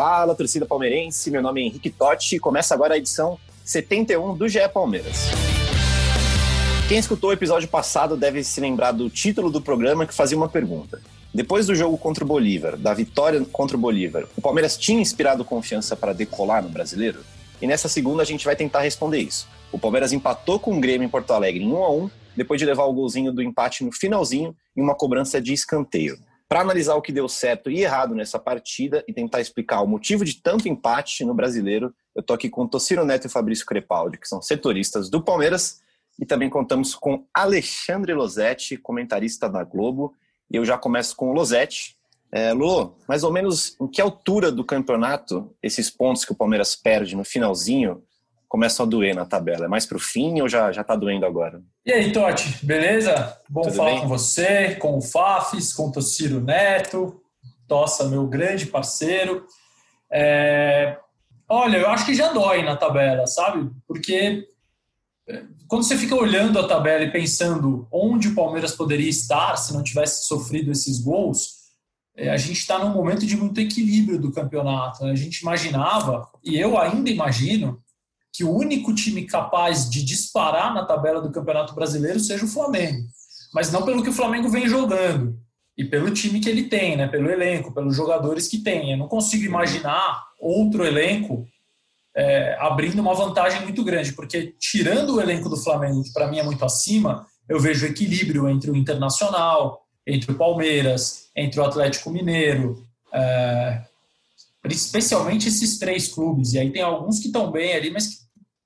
Fala, torcida palmeirense. Meu nome é Henrique Totti e começa agora a edição 71 do GE Palmeiras. Quem escutou o episódio passado deve se lembrar do título do programa que fazia uma pergunta. Depois do jogo contra o Bolívar, da vitória contra o Bolívar, o Palmeiras tinha inspirado confiança para decolar no brasileiro? E nessa segunda a gente vai tentar responder isso. O Palmeiras empatou com o Grêmio em Porto Alegre em 1 a 1 depois de levar o golzinho do empate no finalzinho em uma cobrança de escanteio. Para analisar o que deu certo e errado nessa partida e tentar explicar o motivo de tanto empate no brasileiro, eu tô aqui com Tociro Neto e Fabrício Crepaldi, que são setoristas do Palmeiras, e também contamos com Alexandre Losetti, comentarista da Globo. E eu já começo com o Losetti. É, Lu, mais ou menos em que altura do campeonato esses pontos que o Palmeiras perde no finalzinho começam a doer na tabela? É mais para o fim ou já, já tá doendo agora? E aí, Totti, beleza? Bom Tudo falar bem? com você, com o Fafis, com o Tociro Neto, Tossa, meu grande parceiro. É, Olha, eu acho que já dói na tabela, sabe? Porque é, quando você fica olhando a tabela e pensando onde o Palmeiras poderia estar se não tivesse sofrido esses gols, é, a gente está num momento de muito equilíbrio do campeonato. né? A gente imaginava, e eu ainda imagino, que o único time capaz de disparar na tabela do Campeonato Brasileiro seja o Flamengo. Mas não pelo que o Flamengo vem jogando e pelo time que ele tem, né? pelo elenco, pelos jogadores que tem. Eu não consigo imaginar outro elenco é, abrindo uma vantagem muito grande, porque tirando o elenco do Flamengo, que para mim é muito acima, eu vejo equilíbrio entre o Internacional, entre o Palmeiras, entre o Atlético Mineiro, é, especialmente esses três clubes. E aí tem alguns que estão bem ali, mas que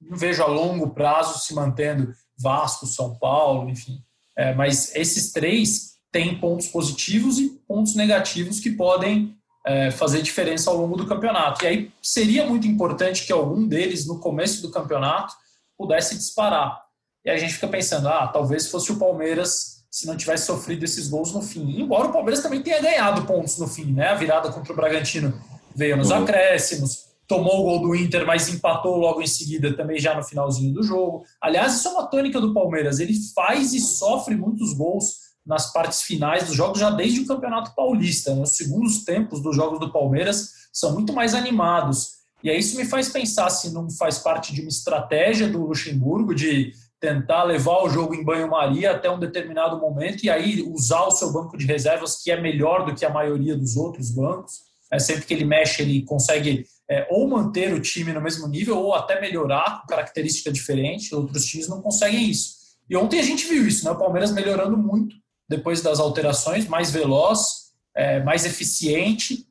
não vejo a longo prazo se mantendo Vasco, São Paulo, enfim. É, mas esses três têm pontos positivos e pontos negativos que podem é, fazer diferença ao longo do campeonato. E aí seria muito importante que algum deles, no começo do campeonato, pudesse disparar. E a gente fica pensando, ah, talvez fosse o Palmeiras se não tivesse sofrido esses gols no fim. Embora o Palmeiras também tenha ganhado pontos no fim, né? A virada contra o Bragantino veio nos Uhum. acréscimos, tomou o gol do Inter, mas empatou logo em seguida também já no finalzinho do jogo. Aliás, isso é uma tônica do Palmeiras. Ele faz e sofre muitos gols nas partes finais dos jogos já desde o Campeonato Paulista. Né? Os segundos tempos dos jogos do Palmeiras são muito mais animados. E aí isso me faz pensar se não faz parte de uma estratégia do Luxemburgo de tentar levar o jogo em banho-maria até um determinado momento e aí usar o seu banco de reservas, que é melhor do que a maioria dos outros bancos. É, sempre que ele mexe, ele consegue é, ou manter o time no mesmo nível ou até melhorar com característica diferente. Outros times não conseguem isso. E ontem a gente viu isso, né? O Palmeiras melhorando muito depois das alterações, mais veloz, é, mais eficiente,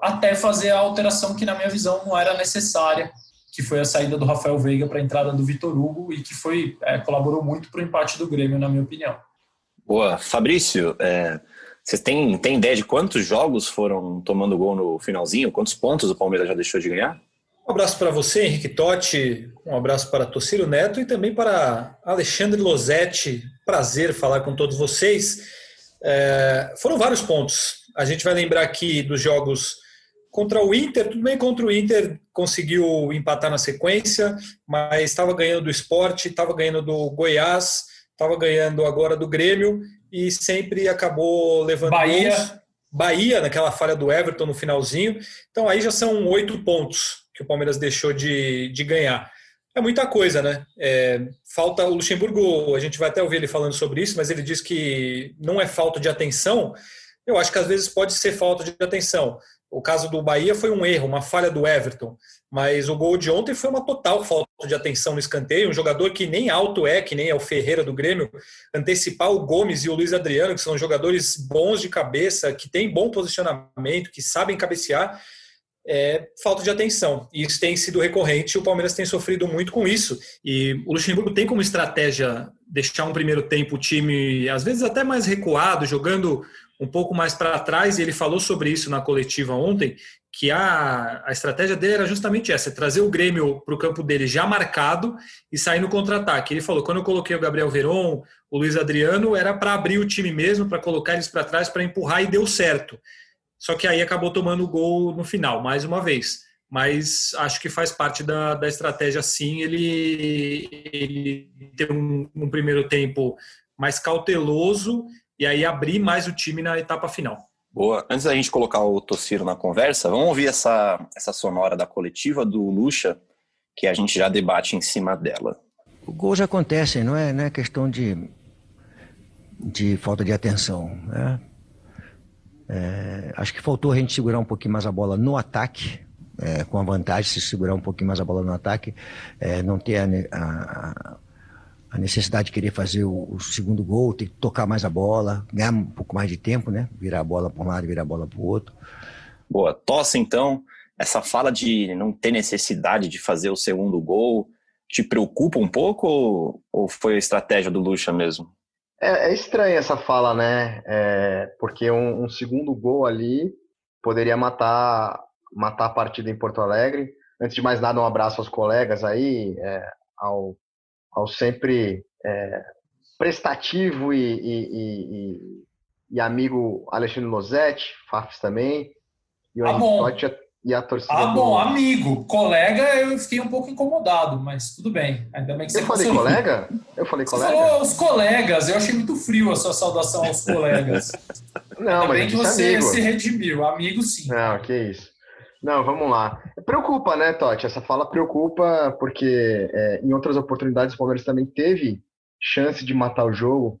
até fazer a alteração que, na minha visão, não era necessária, que foi a saída do Rafael Veiga para a entrada do Vitor Hugo e que foi é, colaborou muito para o empate do Grêmio, na minha opinião. Boa. Fabrício, é, vocês têm, têm ideia de quantos jogos foram tomando gol no finalzinho? Quantos pontos o Palmeiras já deixou de ganhar? Um abraço para você, Henrique Totti, um abraço para Tociro Neto e também para Alexandre Losetti. Prazer falar com todos vocês. É, foram vários pontos. A gente vai lembrar aqui dos jogos contra o Inter. Tudo bem, contra o Inter conseguiu empatar na sequência, mas estava ganhando do esporte, estava ganhando do Goiás, estava ganhando agora do Grêmio e sempre acabou levando Bahia. gols. Bahia, naquela falha do Everton no finalzinho. Então aí já são oito pontos que o Palmeiras deixou de, de ganhar. É muita coisa, né? É, falta o Luxemburgo, a gente vai até ouvir ele falando sobre isso, mas ele diz que não é falta de atenção. Eu acho que às vezes pode ser falta de atenção. O caso do Bahia foi um erro, uma falha do Everton, mas o gol de ontem foi uma total falta de atenção no escanteio. Um jogador que nem alto é, que nem é o Ferreira do Grêmio, antecipar o Gomes e o Luiz Adriano, que são jogadores bons de cabeça, que têm bom posicionamento, que sabem cabecear, é falta de atenção. E isso tem sido recorrente o Palmeiras tem sofrido muito com isso. E o Luxemburgo tem como estratégia deixar um primeiro tempo o time, às vezes até mais recuado, jogando um pouco mais para trás, e ele falou sobre isso na coletiva ontem, que a, a estratégia dele era justamente essa: trazer o Grêmio para o campo dele já marcado e sair no contra-ataque. Ele falou: quando eu coloquei o Gabriel Veron, o Luiz Adriano, era para abrir o time mesmo, para colocar eles para trás, para empurrar e deu certo. Só que aí acabou tomando o gol no final, mais uma vez. Mas acho que faz parte da, da estratégia, sim, ele, ele ter um, um primeiro tempo mais cauteloso e aí abrir mais o time na etapa final. Boa. Antes da gente colocar o Tossiro na conversa, vamos ouvir essa, essa sonora da coletiva do Lucha, que a gente já debate em cima dela. O gols acontecem, não é, não é questão de, de falta de atenção. Né? É, acho que faltou a gente segurar um pouquinho mais a bola no ataque, é, com a vantagem de se segurar um pouquinho mais a bola no ataque, é, não ter a, a, a, necessidade de querer fazer o, o, segundo gol, ter que tocar mais a bola, ganhar um pouco mais de tempo, né? Virar a bola para um lado, virar a bola para o outro. Boa. Tosse, então, essa fala de não ter necessidade de fazer o segundo gol te preocupa um pouco ou, ou foi a estratégia do Lucha mesmo? É, é estranha essa fala, né? É, porque um, um, segundo gol ali poderia matar, matar a partida em Porto Alegre. Antes de mais nada, um abraço aos colegas aí, é, ao, ao sempre é, prestativo e, e, e, e, amigo Alexandre Losetti, Fafs também, e o ah, e a torcida. Ah, bom, do... amigo, colega, eu fiquei um pouco incomodado, mas tudo bem. Ainda bem que você Eu falei colega? Eu falei você colega? falou os colegas, eu achei muito frio a sua saudação aos colegas. Não, Ainda mas bem que você amigo. se redimiu, amigo sim. Não, que isso. Não, vamos lá. Preocupa, né, Totti? Essa fala preocupa porque é, em outras oportunidades o Palmeiras também teve chance de matar o jogo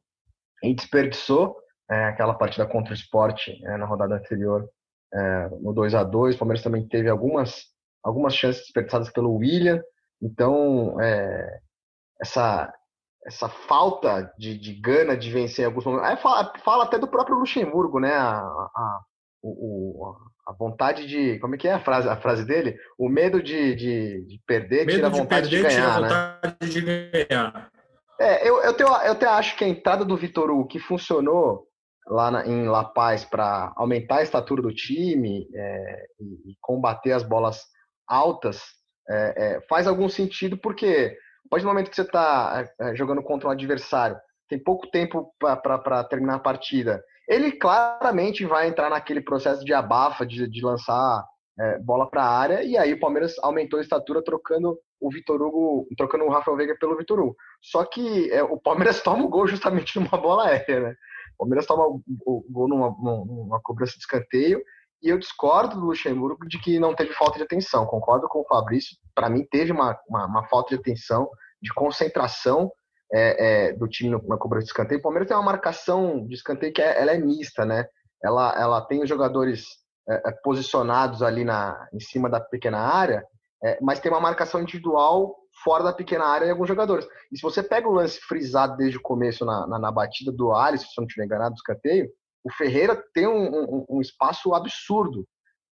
e desperdiçou é, aquela partida contra o esporte é, na rodada anterior é, no 2 a 2 O Palmeiras também teve algumas, algumas chances desperdiçadas pelo William. Então, é, essa, essa falta de, de gana de vencer em alguns momentos. Aí fala, fala até do próprio Luxemburgo, né? A, a, o, a vontade de. Como é que é a frase, a frase dele? O medo de, de, de perder medo tira a vontade de, perder, de ganhar. Tira a né? vontade né? de ganhar. É, eu, eu, tenho, eu até acho que a entrada do Vitor Hugo, que funcionou lá na, em La Paz para aumentar a estatura do time é, e, e, combater as bolas altas, é, é, faz algum sentido, porque a partir do momento que você está é, é, jogando contra um adversário, tem pouco tempo para terminar a partida, ele claramente vai entrar naquele processo de abafa, de, de lançar é, bola para a área, e aí o Palmeiras aumentou a estatura trocando o Vitor Hugo, trocando o Rafael Veiga pelo Vitor Hugo. Só que o Palmeiras toma o gol justamente numa bola aérea, né? O Palmeiras toma o gol numa, numa cobrança de escanteio e eu discordo do Luxemburgo de que não teve falta de atenção. Concordo com o Fabrício. Para mim, teve uma, uma, uma, falta de atenção, de concentração é, é, do time na cobrança de escanteio. O Palmeiras tem uma marcação de escanteio que é, ela é mista, né? Ela, ela tem os jogadores é, é posicionados ali na, em cima da pequena área, é, mas tem uma marcação individual fora da pequena área em alguns jogadores. E se você pega o lance frisado desde o começo na, na, na batida do Alisson, se eu não estiver enganado, do escanteio, o Ferreira tem um, um, um espaço absurdo.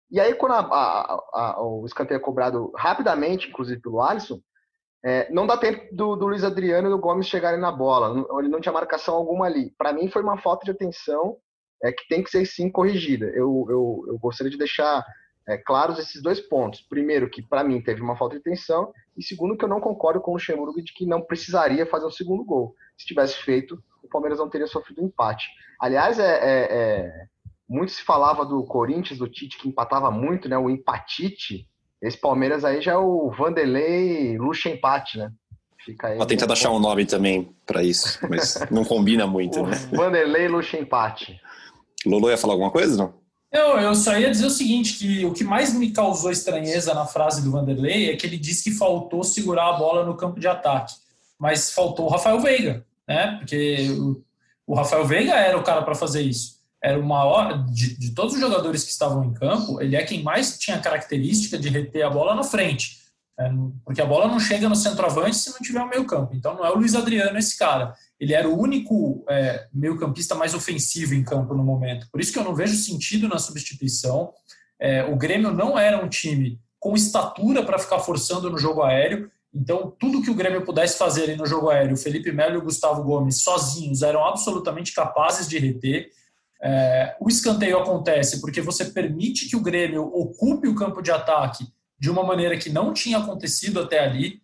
E aí, quando a, a, a, o escanteio é cobrado rapidamente, inclusive pelo Alisson, é, não dá tempo do, do, Luiz Adriano e do Gomes chegarem na bola. Ele não tinha marcação alguma ali. Para mim, foi uma falta de atenção é, que tem que ser sim corrigida. Eu, eu, eu gostaria de deixar é, claros esses dois pontos. Primeiro, que para mim teve uma falta de atenção, e segundo, que eu não concordo com o Luxemburgo de que não precisaria fazer o segundo gol. Se tivesse feito, o Palmeiras não teria sofrido empate. Aliás, é, é, é, muito se falava do Corinthians, do Tite, que empatava muito, né? O empatite. Esse Palmeiras aí já é o Vanderlei Luxa empate, né? Fica aí. Vou tentar achar um nome também para isso, mas não combina muito, né? Vanderlei Luxa empate. Lolo ia falar alguma coisa, não? Eu, eu só ia dizer o seguinte, que o que mais me causou estranheza na frase do Vanderlei é que ele disse que faltou segurar a bola no campo de ataque, mas faltou o Rafael Veiga, né? Porque o, o Rafael Veiga era o cara para fazer isso. Era o maior de, de todos os jogadores que estavam em campo, ele é quem mais tinha característica de reter a bola na frente. É, porque a bola não chega no centroavante se não tiver o meio campo. Então não é o Luiz Adriano esse cara ele era o único é, meio-campista mais ofensivo em campo no momento. Por isso que eu não vejo sentido na substituição. É, o Grêmio não era um time com estatura para ficar forçando no jogo aéreo. Então, tudo que o Grêmio pudesse fazer no jogo aéreo, o Felipe Melo e o Gustavo Gomes sozinhos eram absolutamente capazes de reter. É, o escanteio acontece porque você permite que o Grêmio ocupe o campo de ataque de uma maneira que não tinha acontecido até ali.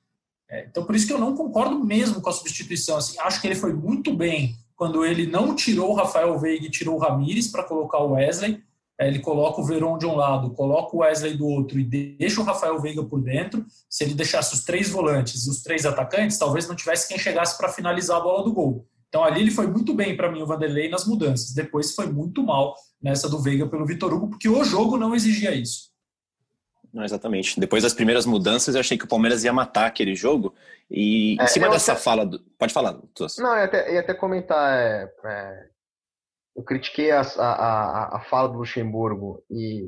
É, então, por isso que eu não concordo mesmo com a substituição. Assim, acho que ele foi muito bem quando ele não tirou o Rafael Veiga e tirou o Ramires para colocar o Wesley. É, ele coloca o Veron de um lado, coloca o Wesley do outro e deixa o Rafael Veiga por dentro. Se ele deixasse os três volantes e os três atacantes, talvez não tivesse quem chegasse para finalizar a bola do gol. Então ali ele foi muito bem para mim, o Vanderlei, nas mudanças. Depois foi muito mal nessa do Veiga pelo Vitor Hugo, porque o jogo não exigia isso. Não, exatamente. Depois das primeiras mudanças, eu achei que o Palmeiras ia matar aquele jogo. E é, em cima dessa até... fala. Do... Pode falar, Tuas. Não, eu ia até, ia até comentar. É, é... Eu critiquei a, a, a, fala do Luxemburgo e,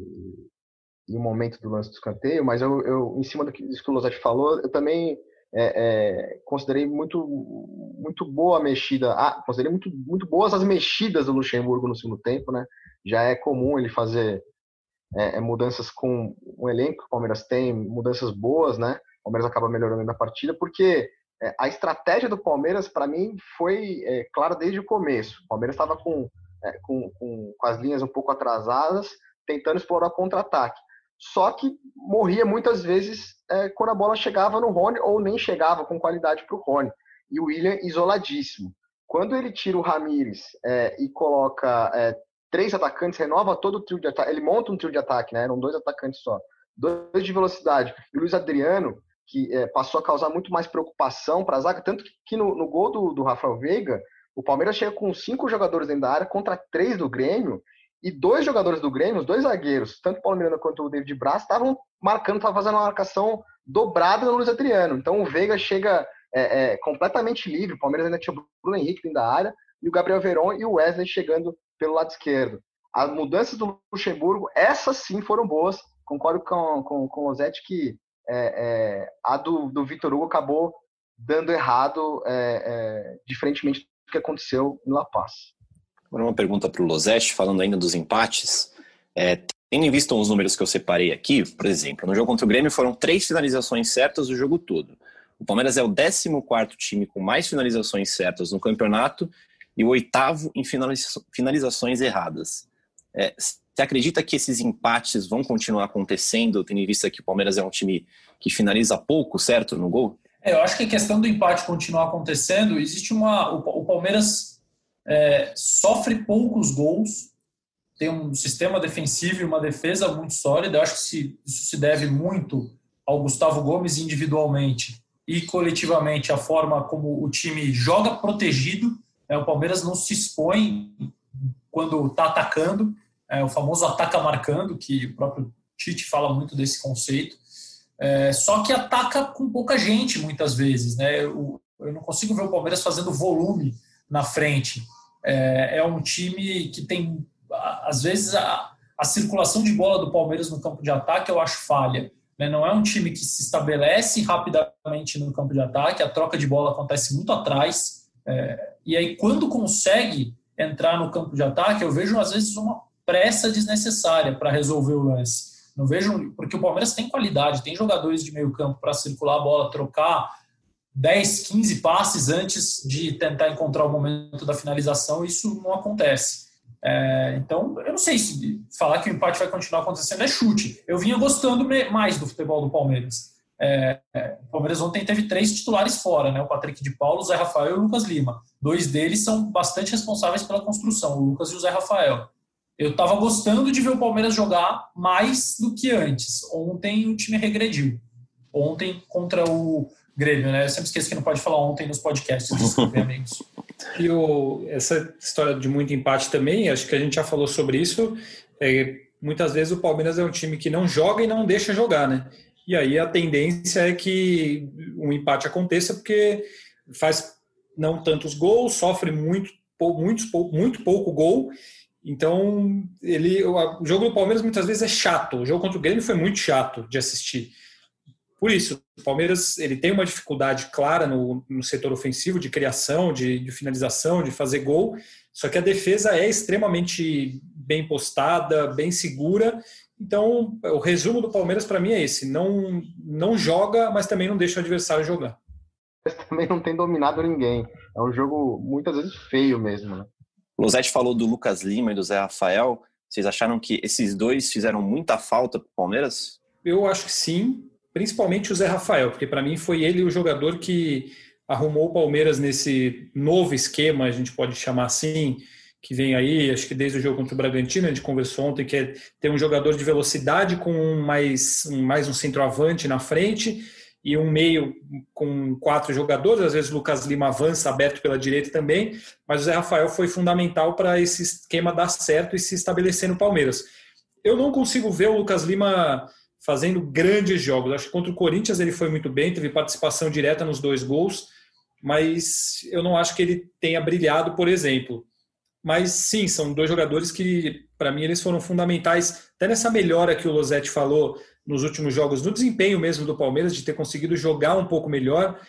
e o momento do lance do escanteio, mas eu, eu em cima do que, do que o Lozatti falou, eu também é, é, considerei muito, muito boa a mexida. Ah, considerei muito, muito boas as mexidas do Luxemburgo no segundo tempo, né? Já é comum ele fazer é, é mudanças com o elenco que o Palmeiras tem, mudanças boas, né? O Palmeiras acaba melhorando na partida, porque é, a estratégia do Palmeiras, para mim, foi é, clara desde o começo. O Palmeiras estava com, com, com, com as linhas um pouco atrasadas, tentando explorar contra-ataque. Só que morria muitas vezes é, quando a bola chegava no Rony ou nem chegava com qualidade para o Rony. E o William isoladíssimo. Quando ele tira o Ramires é, e coloca é, três atacantes, renova todo o trio de ataque. Ele monta um trio de ataque, né? Eram dois atacantes só. Dois de velocidade. E o Luiz Adriano, que é, passou a causar muito mais preocupação para a zaga, tanto que no, no gol do, do Rafael Veiga, o Palmeiras chega com cinco jogadores dentro da área contra três do Grêmio, e dois jogadores do Grêmio, os dois zagueiros, tanto o Paulo Miranda quanto o David Braz, estavam marcando, estavam fazendo uma marcação dobrada no Luiz Adriano. Então o Veiga chega é, é, completamente livre. O Palmeiras ainda tinha o Bruno Henrique dentro da área e o Gabriel Veron e o Wesley chegando pelo lado esquerdo. As mudanças do Luxemburgo, essas sim foram boas. Concordo com, com, com o que é, é, a do, do Vitor Hugo acabou dando errado, é, é, diferentemente do que aconteceu em La Paz. Agora uma pergunta para o Lozeste, falando ainda dos empates. É, tendo em vista os números que eu separei aqui, por exemplo, no jogo contra o Grêmio foram três finalizações certas o jogo todo. O Palmeiras é o 14 time com mais finalizações certas no campeonato e o oitavo em finalizações erradas. É, você acredita que esses empates vão continuar acontecendo, tendo em vista que o Palmeiras é um time que finaliza pouco, certo, no gol? É, eu acho que a questão do empate continuar acontecendo, existe uma. O, Palmeiras é, sofre poucos gols, tem um sistema defensivo e uma defesa muito sólida. Eu acho que se, isso se deve muito ao Gustavo Gomes individualmente e coletivamente a forma como o time joga protegido. É, o Palmeiras não se expõe quando está atacando, é, o famoso ataca marcando, que o próprio Tite fala muito desse conceito. É, só que ataca com pouca gente muitas vezes. Né? Eu, eu não consigo ver o Palmeiras fazendo volume na frente. É, é um time que tem, às vezes, a, a, circulação de bola do Palmeiras no campo de ataque eu acho falha. Né? Não é um time que se estabelece rapidamente no campo de ataque, a troca de bola acontece muito atrás. É, e aí, quando consegue entrar no campo de ataque, eu vejo, às vezes, uma pressa desnecessária para resolver o lance. Não vejo, porque o Palmeiras tem qualidade, tem jogadores de meio campo para circular a bola, trocar 10, 15 passes antes de tentar encontrar o momento da finalização, isso não acontece. É, então, eu não sei se falar que o empate vai continuar acontecendo é chute. Eu vinha gostando mais do futebol do Palmeiras. É, é, o Palmeiras ontem teve três titulares fora, né? O Patrick de Paulo, o Zé Rafael e o Lucas Lima. Dois deles são bastante responsáveis pela construção, o Lucas e o Zé Rafael. Eu estava gostando de ver o Palmeiras jogar mais do que antes. Ontem o time regrediu. Ontem contra o Grêmio, né? Eu sempre esqueço que não pode falar ontem nos podcasts, desculpe, amigos. E o, essa história de muito empate também, acho que a gente já falou sobre isso. É, muitas vezes o Palmeiras é um time que não joga e não deixa jogar, né? E aí a tendência é que um empate aconteça porque faz não tantos gols, sofre muito, muito, muito pouco gol. Então, ele, o jogo do Palmeiras muitas vezes é chato. O jogo contra o Grêmio foi muito chato de assistir. Por isso, o Palmeiras ele tem uma dificuldade clara no, no setor ofensivo, de criação, de, de, finalização, de fazer gol, só que a defesa é extremamente bem postada, bem segura. Então, o resumo do Palmeiras para mim é esse: não, não joga, mas também não deixa o adversário jogar. Mas também não tem dominado ninguém. É um jogo muitas vezes feio mesmo. Né? O Losetti falou do Lucas Lima e do Zé Rafael. Vocês acharam que esses dois fizeram muita falta para o Palmeiras? Eu acho que sim, principalmente o Zé Rafael, porque para mim foi ele o jogador que arrumou o Palmeiras nesse novo esquema, a gente pode chamar assim, que vem aí, acho que desde o jogo contra o Bragantino, a gente conversou ontem, que é ter um jogador de velocidade com mais, mais um centroavante na frente e um meio com quatro jogadores, às vezes o Lucas Lima avança aberto pela direita também, mas o Zé Rafael foi fundamental para esse esquema dar certo e se estabelecer no Palmeiras. Eu não consigo ver o Lucas Lima fazendo grandes jogos. Acho que contra o Corinthians ele foi muito bem, teve participação direta nos dois gols, mas eu não acho que ele tenha brilhado, por exemplo. Mas sim, são dois jogadores que, para mim, eles foram fundamentais, até nessa melhora que o Losetti falou nos últimos jogos, no desempenho mesmo do Palmeiras, de ter conseguido jogar um pouco melhor.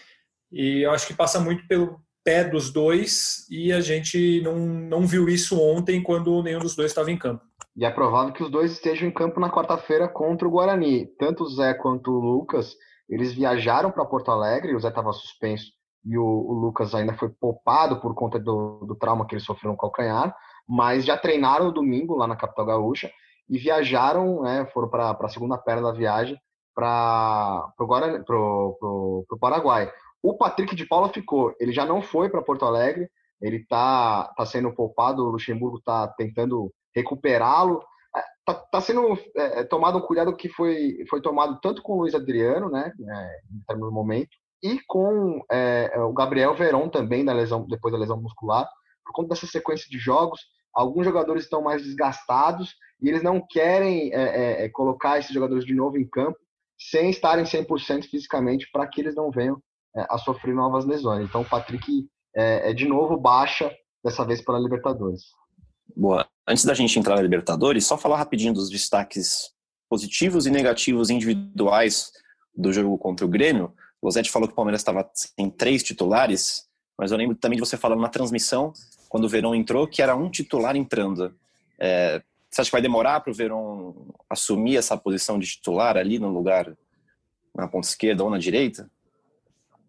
E eu acho que passa muito pelo pé dos dois, e a gente não, não viu isso ontem, quando nenhum dos dois estava em campo. E é provável que os dois estejam em campo na quarta-feira contra o Guarani. Tanto o Zé quanto o Lucas, eles viajaram para Porto Alegre, o Zé estava suspenso e o, o, Lucas ainda foi poupado por conta do, do trauma que ele sofreu no calcanhar, mas já treinaram no domingo lá na capital gaúcha e viajaram, né, foram para a segunda perna da viagem para o Paraguai. O Patrick de Paula ficou, ele já não foi para Porto Alegre, ele está tá sendo poupado, o Luxemburgo está tentando recuperá-lo. Está é, tá sendo é, tomado um cuidado que foi, foi tomado tanto com o Luiz Adriano, né, é, determinado momento, e com é, o Gabriel Veron também, da lesão, depois da lesão muscular, por conta dessa sequência de jogos. Alguns jogadores estão mais desgastados e eles não querem é, é, é colocar esses jogadores de novo em campo sem estarem 100% fisicamente para que eles não venham é, a sofrer novas lesões. Então, o Patrick é, é, de novo baixa, dessa vez pela Libertadores. Boa. Antes da gente entrar na Libertadores, só falar rapidinho dos destaques positivos e negativos individuais do jogo contra o Grêmio. O Losetti falou que o Palmeiras estava sem três titulares, mas eu lembro também de você falando na transmissão, quando o Verão entrou, que era um titular entrando. É, você acha que vai demorar para o Verão assumir essa posição de titular ali no lugar, na ponta esquerda ou na direita?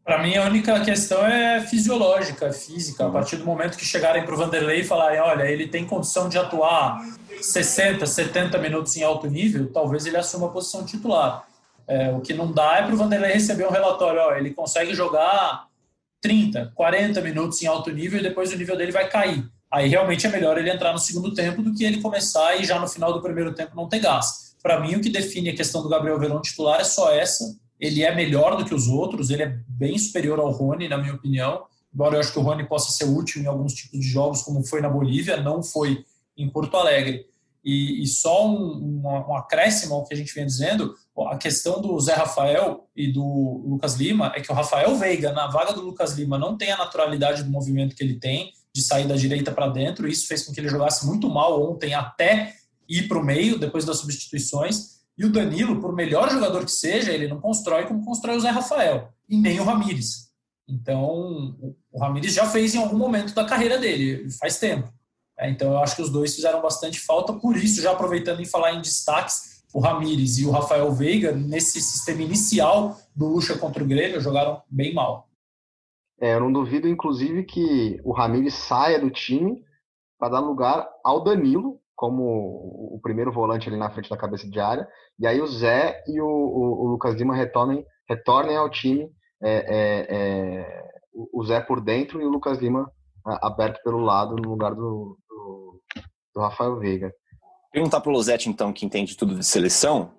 Para mim, a única questão é fisiológica, física. A uhum. partir do momento que chegarem para o Vanderlei e falarem, olha, ele tem condição de atuar 60, 70 minutos em alto nível, talvez ele assuma a posição titular. É, o que não dá é para o Vanderlei receber um relatório, ó, ele consegue jogar 30, 40 minutos em alto nível e depois o nível dele vai cair. Aí realmente é melhor ele entrar no segundo tempo do que ele começar e já no final do primeiro tempo não ter gás. Para mim, o que define a questão do Gabriel Verão titular é só essa. Ele é melhor do que os outros, ele é bem superior ao Rony, na minha opinião. Embora eu acho que o Rony possa ser útil em alguns tipos de jogos, como foi na Bolívia, não foi em Porto Alegre. E, e só um, um, um, acréscimo ao que a gente vem dizendo, a questão do Zé Rafael e do Lucas Lima é que o Rafael Veiga, na vaga do Lucas Lima, não tem a naturalidade do movimento que ele tem, de sair da direita para dentro. Isso fez com que ele jogasse muito mal ontem, até ir para o meio, depois das substituições. E o Danilo, por melhor jogador que seja, ele não constrói como constrói o Zé Rafael, e nem o Ramires. Então, o Ramires já fez em algum momento da carreira dele, faz tempo. É, então eu acho que os dois fizeram bastante falta, por isso, já aproveitando em falar em destaques, o Ramires e o Rafael Veiga, nesse sistema inicial do Lucha contra o Grêmio, jogaram bem mal. É, eu não duvido, inclusive, que o Ramires saia do time para dar lugar ao Danilo, como o primeiro volante ali na frente da cabeça de área, e aí o Zé e o, o, o Lucas Lima retornem, retornem ao time, é, é, é o Zé por dentro e o Lucas Lima aberto pelo lado no lugar do, do Rafael Veiga. Perguntar para o Losetti, então, que entende tudo de seleção,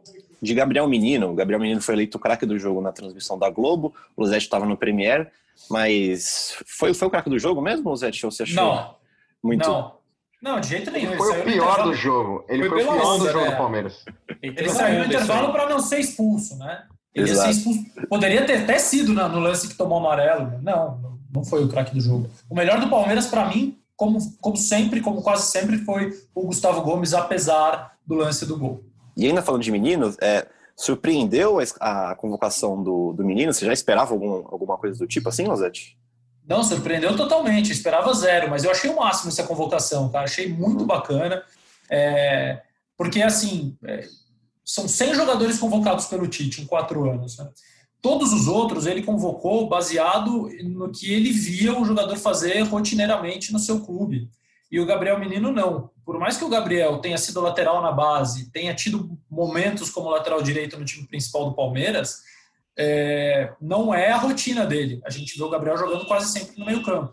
de Gabriel Menino. O Gabriel Menino foi eleito o craque do jogo na transmissão da Globo, o Losetti estava no Premier, mas foi, foi o craque do jogo mesmo, Losetti? Ou você achou não, muito... Não, não, de jeito nenhum. Ele foi o pior do jogo. Ele foi, foi o pior do jogo do Palmeiras. Ele saiu no intervalo para não ser expulso, né? Ele ia ser expulso. Poderia ter até sido no lance que tomou amarelo. Não, não foi o craque do jogo. O melhor do Palmeiras, para mim, como, como sempre, como quase sempre, foi o Gustavo Gomes, apesar do lance do gol. E ainda falando de meninos, é, surpreendeu a convocação do, do menino? Você já esperava algum, alguma coisa do tipo assim, Rosete? Não, surpreendeu totalmente. esperava zero, mas eu achei o máximo essa convocação, cara. Achei muito uhum. bacana. É, porque, assim, é, são 100 jogadores convocados pelo Tite em quatro anos. Né? Todos os outros ele convocou baseado no que ele via o jogador fazer rotineiramente no seu clube. e o Gabriel Menino não. Por mais que o Gabriel tenha sido lateral na base, tenha tido momentos como lateral direito no time principal do Palmeiras, é, não é a rotina dele. A gente vê o Gabriel jogando quase sempre no meio campo.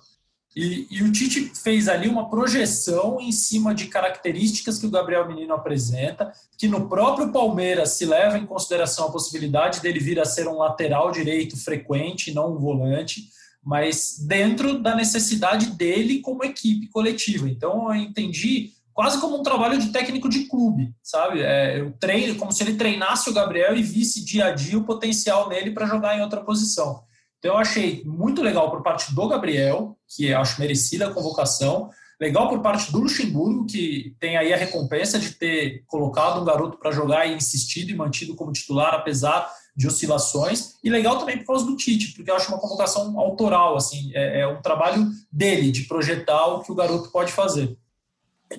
E, e, o Tite fez ali uma projeção em cima de características que o Gabriel Menino apresenta, que no próprio Palmeiras se leva em consideração a possibilidade dele vir a ser um lateral direito frequente, não um volante, mas dentro da necessidade dele como equipe coletiva. Então eu entendi quase como um trabalho de técnico de clube, sabe? É, eu treino como se ele treinasse o Gabriel e visse dia a dia o potencial nele para jogar em outra posição. Então, eu achei muito legal por parte do Gabriel, que acho merecida a convocação. Legal por parte do Luxemburgo, que tem aí a recompensa de ter colocado um garoto para jogar e insistido e mantido como titular, apesar de oscilações. E legal também por causa do Tite, porque eu acho uma convocação autoral, assim, é, é um trabalho dele, de projetar o que o garoto pode fazer.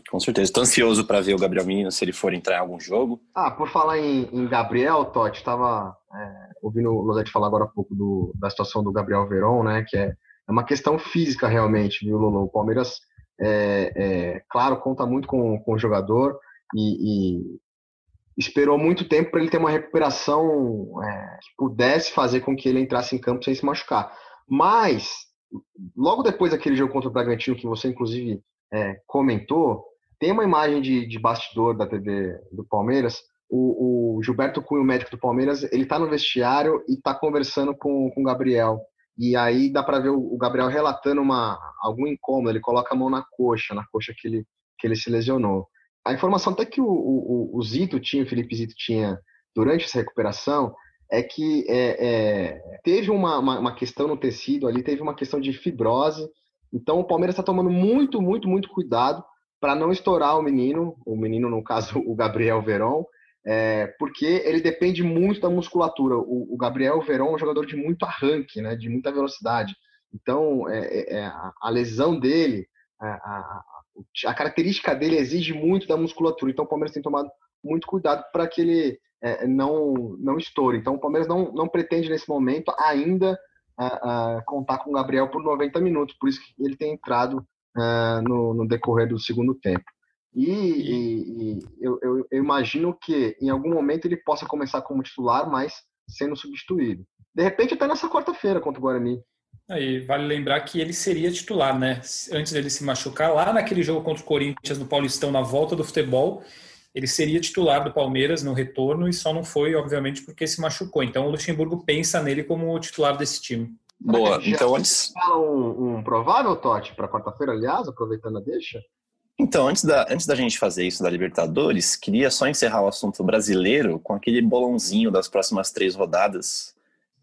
Com certeza. Estou ansioso para ver o Gabriel Menino se ele for entrar em algum jogo. Ah, por falar em, em Gabriel, Totti, estava é, ouvindo o Lodete falar agora há pouco do, da situação do Gabriel Veron, né? Que é, é uma questão física realmente, viu, Lolo? O Palmeiras, é, é, claro, conta muito com, com o jogador e, e esperou muito tempo para ele ter uma recuperação é, que pudesse fazer com que ele entrasse em campo sem se machucar. Mas, logo depois daquele jogo contra o Bragantino, que você inclusive é, comentou, tem uma imagem de, de bastidor da TV do Palmeiras. O, o Gilberto Cunha, o médico do Palmeiras, ele está no vestiário e está conversando com, com o Gabriel. E aí dá para ver o, o, Gabriel relatando uma, algum incômodo. Ele coloca a mão na coxa, na coxa que ele, que ele se lesionou. A informação até que o, o, o Zito tinha, o Felipe Zito tinha durante essa recuperação, é que é, é, teve uma, uma, uma, questão no tecido ali, teve uma questão de fibrose então o Palmeiras está tomando muito, muito, muito cuidado para não estourar o menino, o menino, no caso, o Gabriel Verón, é, porque ele depende muito da musculatura. O, o, Gabriel Verón é um jogador de muito arranque, né, de muita velocidade. Então, é, é, é a lesão dele, a, a, a, característica dele exige muito da musculatura. Então, o Palmeiras tem tomado muito cuidado para que ele é, não, não estoure. Então, o Palmeiras não, não pretende, nesse momento, ainda a, a contar com o Gabriel por 90 minutos, por isso que ele tem entrado uh, no, no, decorrer do segundo tempo. E, e, e eu, eu, eu, imagino que em algum momento ele possa começar como titular, mas sendo substituído. De repente, até nessa quarta-feira contra o Guarani. Aí, vale lembrar que ele seria titular, né? Antes dele se machucar, lá naquele jogo contra o Corinthians no Paulistão, na volta do futebol, ele seria titular do Palmeiras no retorno e só não foi, obviamente, porque se machucou. Então o Luxemburgo pensa nele como titular desse time. Boa, então antes. Um, um provável Totti para quarta-feira, aliás, aproveitando a deixa? Então, antes da, antes da gente fazer isso da Libertadores, queria só encerrar o assunto brasileiro com aquele bolãozinho das próximas três rodadas.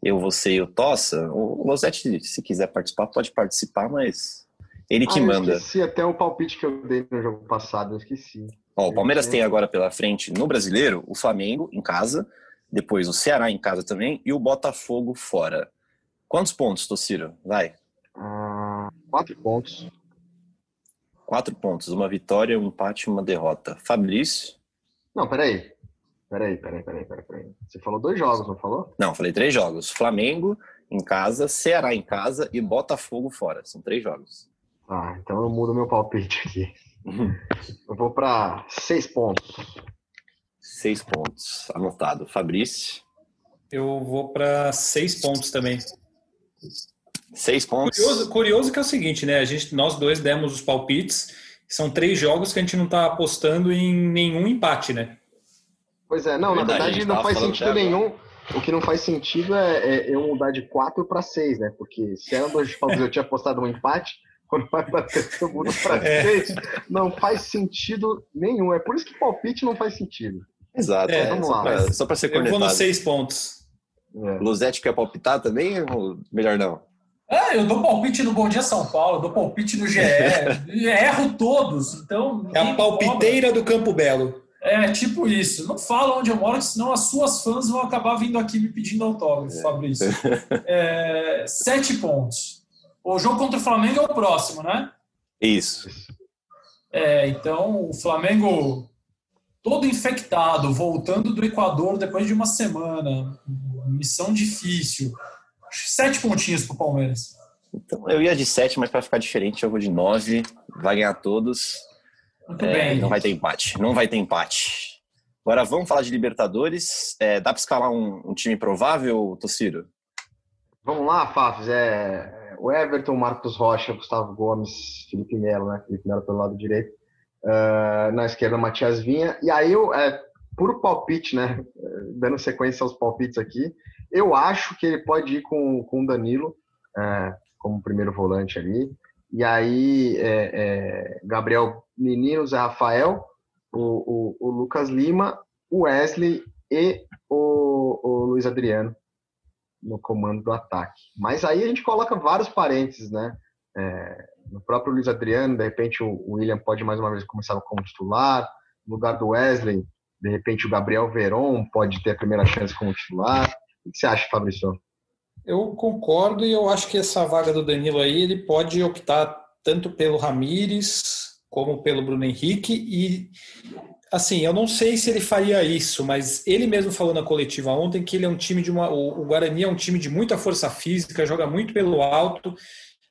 Eu, você e o Tossa. O Losetti, se quiser participar, pode participar, mas ele que ah, manda. Eu esqueci até o palpite que eu dei no jogo passado, eu esqueci. Ó, o Palmeiras tem agora pela frente no brasileiro o Flamengo em casa, depois o Ceará em casa também e o Botafogo fora. Quantos pontos, Tociro? Vai. Ah, quatro pontos. Quatro pontos. Uma vitória, um empate e uma derrota. Fabrício? Não, peraí. Peraí, peraí, peraí, peraí, peraí. Você falou dois jogos, não falou? Não, falei três jogos. Flamengo em casa, Ceará em casa e Botafogo fora. São três jogos. Ah, então eu mudo meu palpite aqui. Eu vou para seis pontos. Seis pontos. Anotado. Fabrício? Eu vou para seis pontos também. Seis pontos. Curioso, curioso que é o seguinte, né? A gente, nós dois demos os palpites. São três jogos que a gente não está apostando em nenhum empate, né? Pois é, não, verdade, na verdade não faz sentido nenhum. O que não faz sentido é, é eu mudar de quatro para seis, né? Porque se eram dois jogos eu tinha apostado um empate, quando vai bater todo mundo para é. seis, não faz sentido nenhum. É por isso que palpite não faz sentido. Exato. É, vamos lá. Pra, só para ser conectado. Eu vou nos seis pontos. É. Luzete quer palpitar também ou melhor não? É, eu dou palpite no Bom Dia São Paulo, dou palpite no GE, erro todos, então... É a palpiteira do Campo Belo. É, tipo isso. Não fala onde eu moro, senão as suas fãs vão acabar vindo aqui me pedindo autógrafo, é. Fabrício. É, sete pontos. O jogo contra o Flamengo é o próximo, né? Isso. É, então o Flamengo todo infectado, voltando do Equador depois de uma semana, missão difícil. Sete pontinhos para o Palmeiras. Então, eu ia de 7, mas para ficar diferente, eu vou de 9. Vai ganhar todos. Muito É, bem. não vai ter empate. Não vai ter empate. Agora vamos falar de Libertadores. É, dá para escalar um, um time provável, Tociro? Vamos lá, Fafs. É, o Everton, Marcos Rocha, Gustavo Gomes, Felipe Melo, né? Felipe Melo pelo lado direito. Ah, na esquerda, Matias Vinha. E aí, eu, é, puro palpite, né? Dando sequência aos palpites aqui. Eu acho que ele pode ir com, com o Danilo é, como primeiro volante ali. E aí, é, é, Gabriel Menino, Zé Rafael, o, o, o Lucas Lima, o Wesley e o, o Luiz Adriano no comando do ataque. Mas aí a gente coloca vários parênteses, né? É, no próprio Luiz Adriano, de repente o William pode mais uma vez começar como titular. No lugar do Wesley, de repente o Gabriel Veron pode ter a primeira chance como titular. O que você acha, Fabrício? Eu concordo e eu acho que essa vaga do Danilo aí, ele pode optar tanto pelo Ramires como pelo Bruno Henrique e assim, eu não sei se ele faria isso, mas ele mesmo falou na coletiva ontem que ele é um time de uma o Guarani é um time de muita força física, joga muito pelo alto.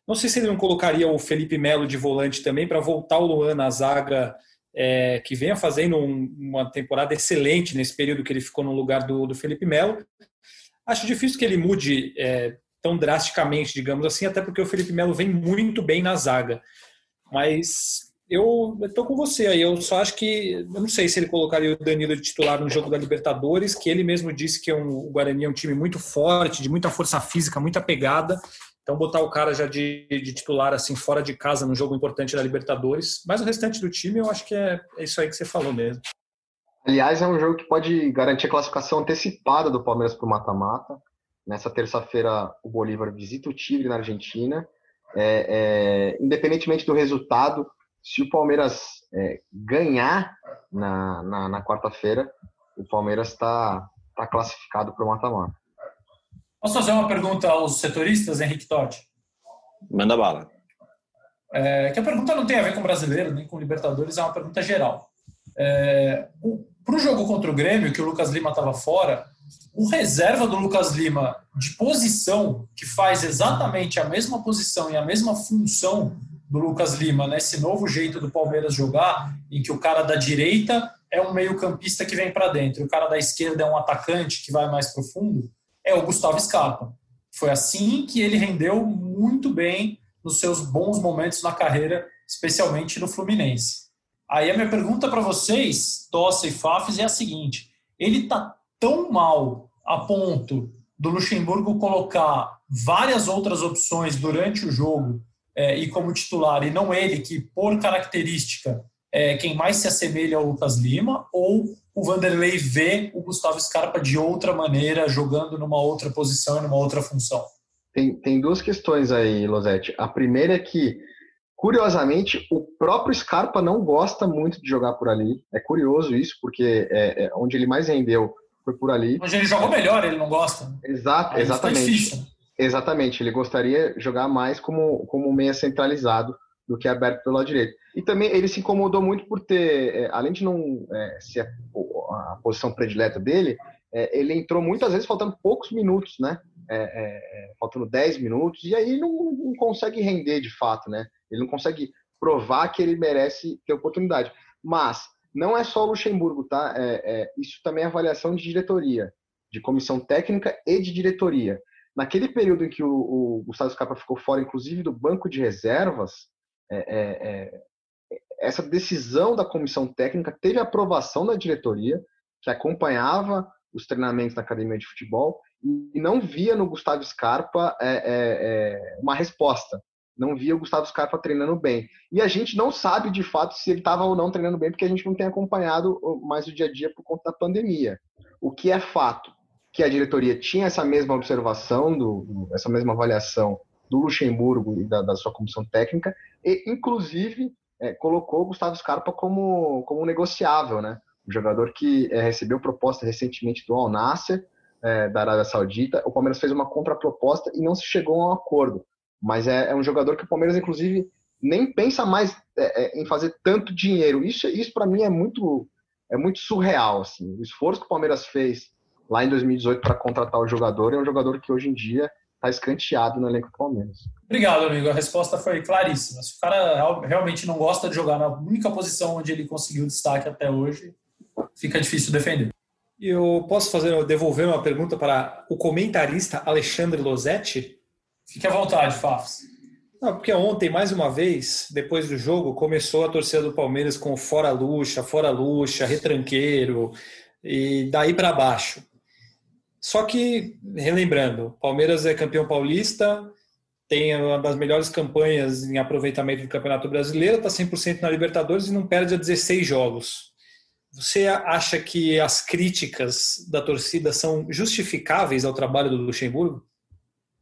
Não sei se ele não colocaria o Felipe Melo de volante também para voltar o Luan na zaga é, que venha fazendo um, uma temporada excelente nesse período que ele ficou no lugar do, do Felipe Melo. Acho difícil que ele mude é, tão drasticamente, digamos assim, até porque o Felipe Melo vem muito bem na zaga. Mas eu estou com você aí. Eu só acho que. Eu não sei se ele colocaria o Danilo de titular no jogo da Libertadores, que ele mesmo disse que é um, o Guarani é um time muito forte, de muita força física, muita pegada. Então, botar o cara já de, de, titular, assim, fora de casa, no jogo importante da Libertadores. Mas o restante do time, eu acho que é, é isso aí que você falou mesmo. Aliás, é um jogo que pode garantir a classificação antecipada do Palmeiras para o mata-mata. Nessa terça-feira, o Bolívar visita o Tigre na Argentina. É, é, independentemente do resultado, se o Palmeiras é, ganhar na, na, na quarta-feira, o Palmeiras está tá classificado para o mata-mata. Posso fazer uma pergunta aos setoristas, Henrique Totti? Manda bala. É, que a pergunta não tem a ver com brasileiro, nem com Libertadores, é uma pergunta geral. É, Para o jogo contra o Grêmio, que o Lucas Lima estava fora, o reserva do Lucas Lima de posição, que faz exatamente a mesma posição e a mesma função do Lucas Lima, nesse novo jeito do Palmeiras jogar, em que o cara da direita é um meio-campista que vem para dentro, o cara da esquerda é um atacante que vai mais profundo, é o Gustavo Scarpa. Foi assim que ele rendeu muito bem nos seus bons momentos na carreira, especialmente no Fluminense. Aí a minha pergunta para vocês, Tossa e Fafs, é a seguinte: ele tá tão mal a ponto do Luxemburgo colocar várias outras opções durante o jogo é, e como titular, e não ele, que por característica é quem mais se assemelha ao Lucas Lima, ou o Vanderlei vê o Gustavo Scarpa de outra maneira, jogando numa outra posição, numa outra função? Tem, tem duas questões aí, Losete. A primeira é que, curiosamente, o próprio Scarpa não gosta muito de jogar por ali. É curioso isso, porque é, é onde ele mais rendeu foi por ali. Onde ele jogou melhor, ele não gosta. Exato, Aí exatamente. difícil. Exatamente, ele gostaria de jogar mais como, como meia centralizado do que aberto pelo lado direito. E também ele se incomodou muito por ter, é, além de não é, ser a, a posição predileta dele, é, ele entrou muitas vezes faltando poucos minutos, né? É, é, faltando 10 minutos, e aí não, não consegue render de fato, né? Ele não consegue provar que ele merece ter oportunidade. Mas não é só o Luxemburgo, tá? É, isso também é avaliação de diretoria, de comissão técnica e de diretoria. Naquele período em que o, o Gustavo Scarpa ficou fora, inclusive do banco de reservas, essa decisão da comissão técnica teve aprovação da diretoria, que acompanhava os treinamentos na academia de futebol e não via no Gustavo Scarpa é, é, uma resposta. Não via o Gustavo Scarpa treinando bem. E a gente não sabe de fato se ele estava ou não treinando bem, porque a gente não tem acompanhado mais o dia a dia por conta da pandemia. O que é fato que a diretoria tinha essa mesma observação, do, essa mesma avaliação do Luxemburgo e da, da sua comissão técnica, e inclusive é, colocou o Gustavo Scarpa como, como negociável, né? Um jogador que é, recebeu proposta recentemente do Al Nasser, é, da Arábia Saudita. O Palmeiras fez uma contraproposta e não se chegou a um acordo. Mas é, é um jogador que o Palmeiras, inclusive, nem pensa mais em fazer tanto dinheiro. Isso, isso para mim é muito, é muito surreal. Assim. O esforço que o Palmeiras fez lá em 2018 para contratar o jogador é um jogador que hoje em dia tá escanteado no elenco do Palmeiras. Obrigado, amigo. A resposta foi claríssima. Se o cara realmente não gosta de jogar na única posição onde ele conseguiu destaque até hoje, fica difícil defender. Eu posso fazer devolver uma pergunta para o comentarista Alexandre Losetti? Fique à vontade, Fafs. Não, porque ontem, mais uma vez, depois do jogo, começou a torcida do Palmeiras com fora luxa, fora luxa, retranqueiro, e daí para baixo. Só que, relembrando, Palmeiras é campeão paulista, tem uma das melhores campanhas em aproveitamento do Campeonato Brasileiro, está 100% na Libertadores e não perde a 16 jogos. Você acha que as críticas da torcida são justificáveis ao trabalho do Luxemburgo?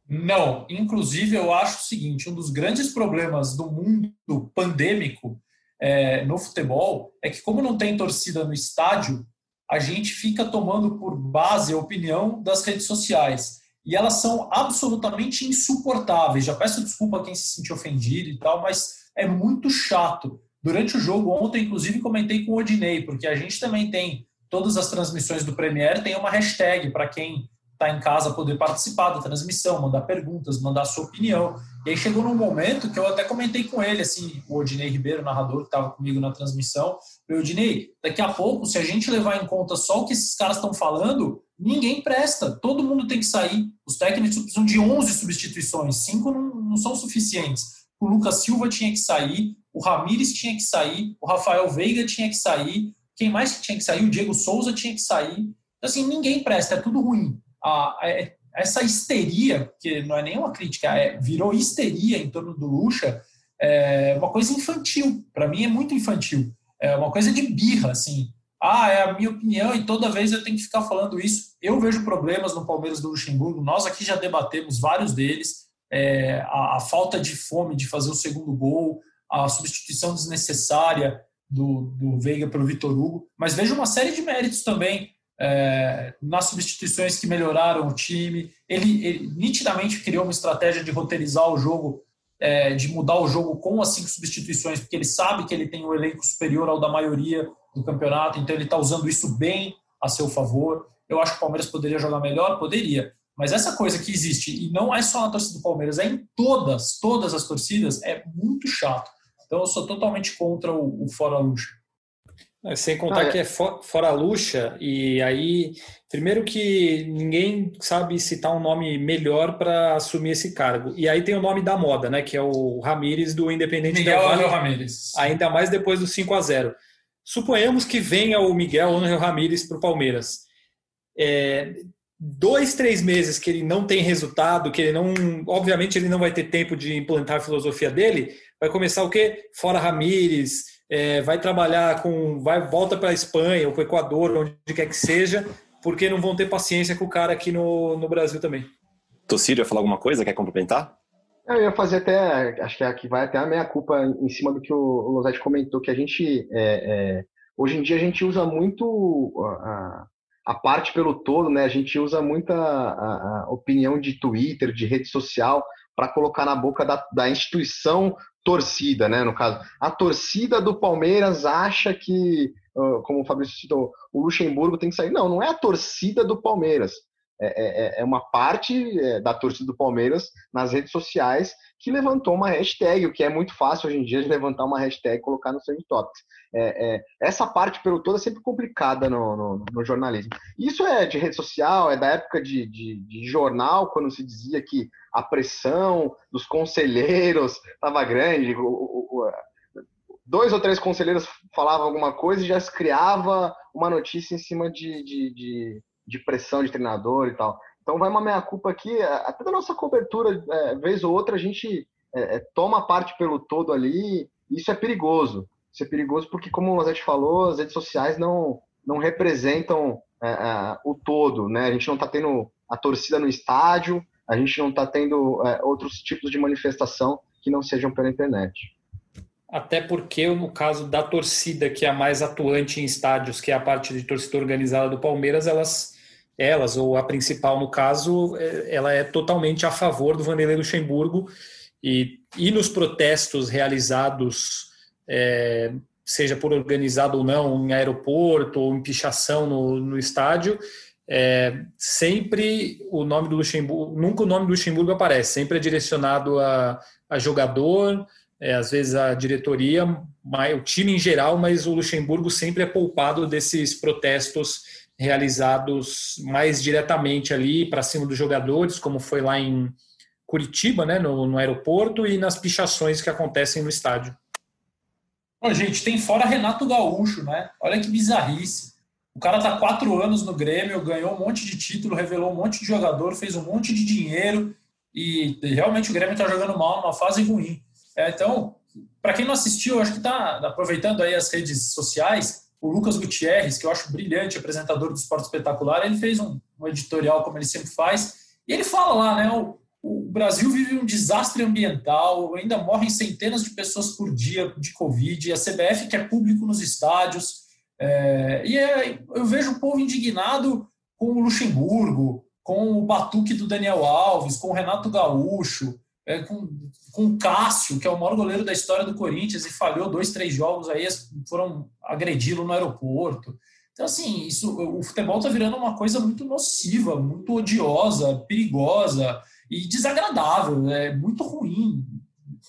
Não. Inclusive, eu acho o seguinte: um dos grandes problemas do mundo pandêmico é, no futebol é que, como não tem torcida no estádio, a gente fica tomando por base a opinião das redes sociais. E elas são absolutamente insuportáveis. Já peço desculpa a quem se sentiu ofendido e tal, mas é muito chato. Durante o jogo ontem, inclusive, comentei com o Odinei, porque a gente também tem todas as transmissões do Premier, tem uma hashtag para quem está em casa poder participar da transmissão, mandar perguntas, mandar sua opinião. E aí chegou num momento que eu até comentei com ele, assim, o Odinei Ribeiro, narrador que estava comigo na transmissão, eu Odinei, daqui a pouco, se a gente levar em conta só o que esses caras estão falando, ninguém presta, todo mundo tem que sair. Os técnicos precisam de 11 substituições, cinco não, não são suficientes. O Lucas Silva tinha que sair, o Ramires tinha que sair, o Rafael Veiga tinha que sair, quem mais tinha que sair? O Diego Souza tinha que sair. Então, assim, ninguém presta, é tudo ruim a, a, essa histeria, que não é nenhuma crítica, é, virou histeria em torno do Lucha, é uma coisa infantil. Para mim é muito infantil. É uma coisa de birra, assim. Ah, é a minha opinião e toda vez eu tenho que ficar falando isso. Eu vejo problemas no Palmeiras do Luxemburgo. Nós aqui já debatemos vários deles. É, a, a, falta de fome de fazer o segundo gol, a substituição desnecessária do, do Veiga pelo Vitor Hugo. Mas vejo uma série de méritos também é, nas substituições que melhoraram o time. Ele, ele, nitidamente criou uma estratégia de roteirizar o jogo, é, de mudar o jogo com as cinco substituições, porque ele sabe que ele tem um elenco superior ao da maioria do campeonato, então ele está usando isso bem a seu favor. Eu acho que o Palmeiras poderia jogar melhor? Poderia. Mas essa coisa que existe, e não é só na torcida do Palmeiras, é em todas, todas as torcidas, é muito chato. Então eu sou totalmente contra o, o fora luxo. É, sem contar ah, é. que é fora luxa, e aí, primeiro que ninguém sabe citar um nome melhor para assumir esse cargo. E aí tem o nome da moda, né? Que é o Ramires do Independente Miguel Del Vale. Ramírez. Ainda mais depois do 5 a 0 Suponhamos que venha o Miguel Angel Ramírez para o Palmeiras. É, dois, três meses que ele não tem resultado, que ele não. Obviamente, ele não vai ter tempo de implantar a filosofia dele, vai começar o quê? Fora Ramírez é, vai trabalhar com, vai volta para a Espanha ou para o Equador, onde quer que seja, porque não vão ter paciência com o cara aqui no, no Brasil também. Tocírio, ia falar alguma coisa? Quer complementar? Eu ia fazer até, acho que aqui vai até a minha culpa em cima do que o Losete comentou, que a gente, é, é, hoje em dia a gente usa muito a, a, parte pelo todo, né? A gente usa muita a, a opinião de Twitter, de rede social, para colocar na boca da, da instituição torcida, né? No caso, a torcida do Palmeiras acha que, como o Fabrício citou, o Luxemburgo tem que sair. Não, não é a torcida do Palmeiras. É, é, é uma parte é, da torcida do Palmeiras nas redes sociais que levantou uma hashtag, o que é muito fácil hoje em dia de levantar uma hashtag e colocar no seu topics. É, é, essa parte pelo todo é sempre complicada no, no, no, jornalismo. Isso é de rede social, é da época de, de, de jornal, quando se dizia que a pressão dos conselheiros estava grande. O, o, o, dois ou três conselheiros falavam alguma coisa e já se criava uma notícia em cima de, de, de, pressão de treinador e tal. Então vai uma meia-culpa aqui, até da nossa cobertura, é, vez ou outra, a gente é, é, toma parte pelo todo ali, e isso é perigoso. Isso é perigoso porque, como o Rosete falou, as redes sociais não, não representam é, é, o todo, né? A gente não está tendo a torcida no estádio, a gente não está tendo é, outros tipos de manifestação que não sejam pela internet. Até porque, no caso da torcida, que é a mais atuante em estádios, que é a parte de torcida organizada do Palmeiras, elas elas, ou a principal no caso, é, ela é totalmente a favor do Vanderlei Luxemburgo. E, e nos protestos realizados, é, seja por organizado ou não, em aeroporto ou em pichação no, no estádio, é, sempre o nome do Luxemburgo, nunca o nome do Luxemburgo aparece, sempre é direcionado a, a jogador, é, às vezes a diretoria, o time em geral, mas o Luxemburgo sempre é poupado desses protestos realizados mais diretamente ali para cima dos jogadores, como foi lá em Curitiba, né, no, no aeroporto, e nas pichações que acontecem no estádio. Ô, gente, tem fora Renato Gaúcho, né? Olha que bizarrice. O cara tá quatro anos no Grêmio, ganhou um monte de título, revelou um monte de jogador, fez um monte de dinheiro e realmente o Grêmio tá jogando mal numa fase ruim. É, então, para quem não assistiu, acho que tá aproveitando aí as redes sociais, o Lucas Gutierrez, que eu acho brilhante, apresentador do Esporte Espetacular, ele fez um, um editorial, como ele sempre faz, e ele fala lá, né? O, o Brasil vive um desastre ambiental, ainda morrem centenas de pessoas por dia de Covid, a CBF quer público nos estádios. É, e é, eu vejo o povo indignado com o Luxemburgo, com o batuque do Daniel Alves, com o Renato Gaúcho, é, com, com Cássio, que é o maior goleiro da história do Corinthians e falhou dois, três jogos aí, foram agredi-lo no aeroporto. Então, assim, isso, o futebol está virando uma coisa muito nociva, muito odiosa, perigosa e desagradável. É muito ruim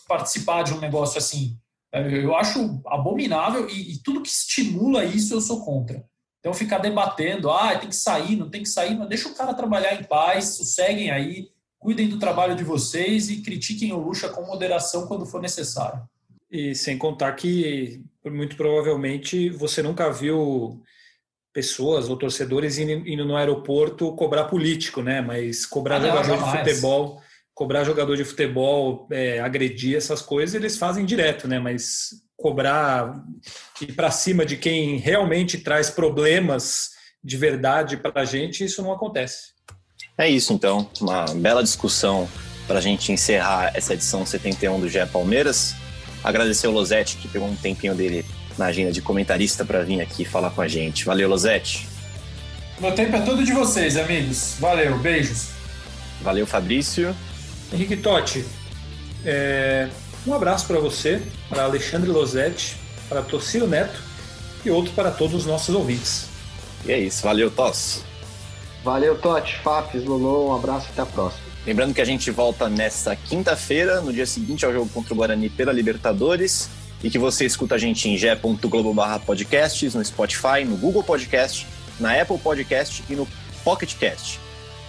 participar de um negócio assim. É, eu acho abominável e, e, tudo que estimula isso eu sou contra. Então ficar debatendo, ah, tem que sair, não tem que sair, mas deixa o cara trabalhar em paz, sosseguem aí, cuidem do trabalho de vocês e critiquem o Lucha com moderação quando for necessário. E sem contar que muito provavelmente você nunca viu pessoas ou torcedores indo, indo no aeroporto cobrar político, né? Mas cobrar ah, jogador de futebol, cobrar jogador de futebol, é, agredir essas coisas, eles fazem direto, né? Mas cobrar ir para cima de quem realmente traz problemas de verdade para a gente, isso não acontece. É isso, então. Uma bela discussão para a gente encerrar essa edição 71 do GE Palmeiras. Agradecer o Losetti, que pegou um tempinho dele na agenda de comentarista para vir aqui falar com a gente. Valeu, Losete. Meu tempo é todo de vocês, amigos. Valeu, beijos. Valeu, Fabrício. Henrique Totti, é... um abraço para você, para Alexandre Losetti, para Tociro Neto e outro para todos os nossos ouvintes. E é isso, valeu, Toss. Valeu, Totti, Fafis, Lolo, um abraço e até a próxima. Lembrando que a gente volta nesta quinta-feira, no dia seguinte ao jogo contra o Guarani pela Libertadores e que você escuta a gente em ge.globo/podcasts, no Spotify, no Google Podcast, na Apple Podcast e no Pocket Cast.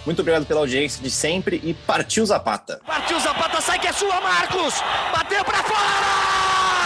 Muito obrigado pela audiência de sempre e partiu Zapata. Partiu Zapata, sai que é sua, Marcos! Bateu para fora!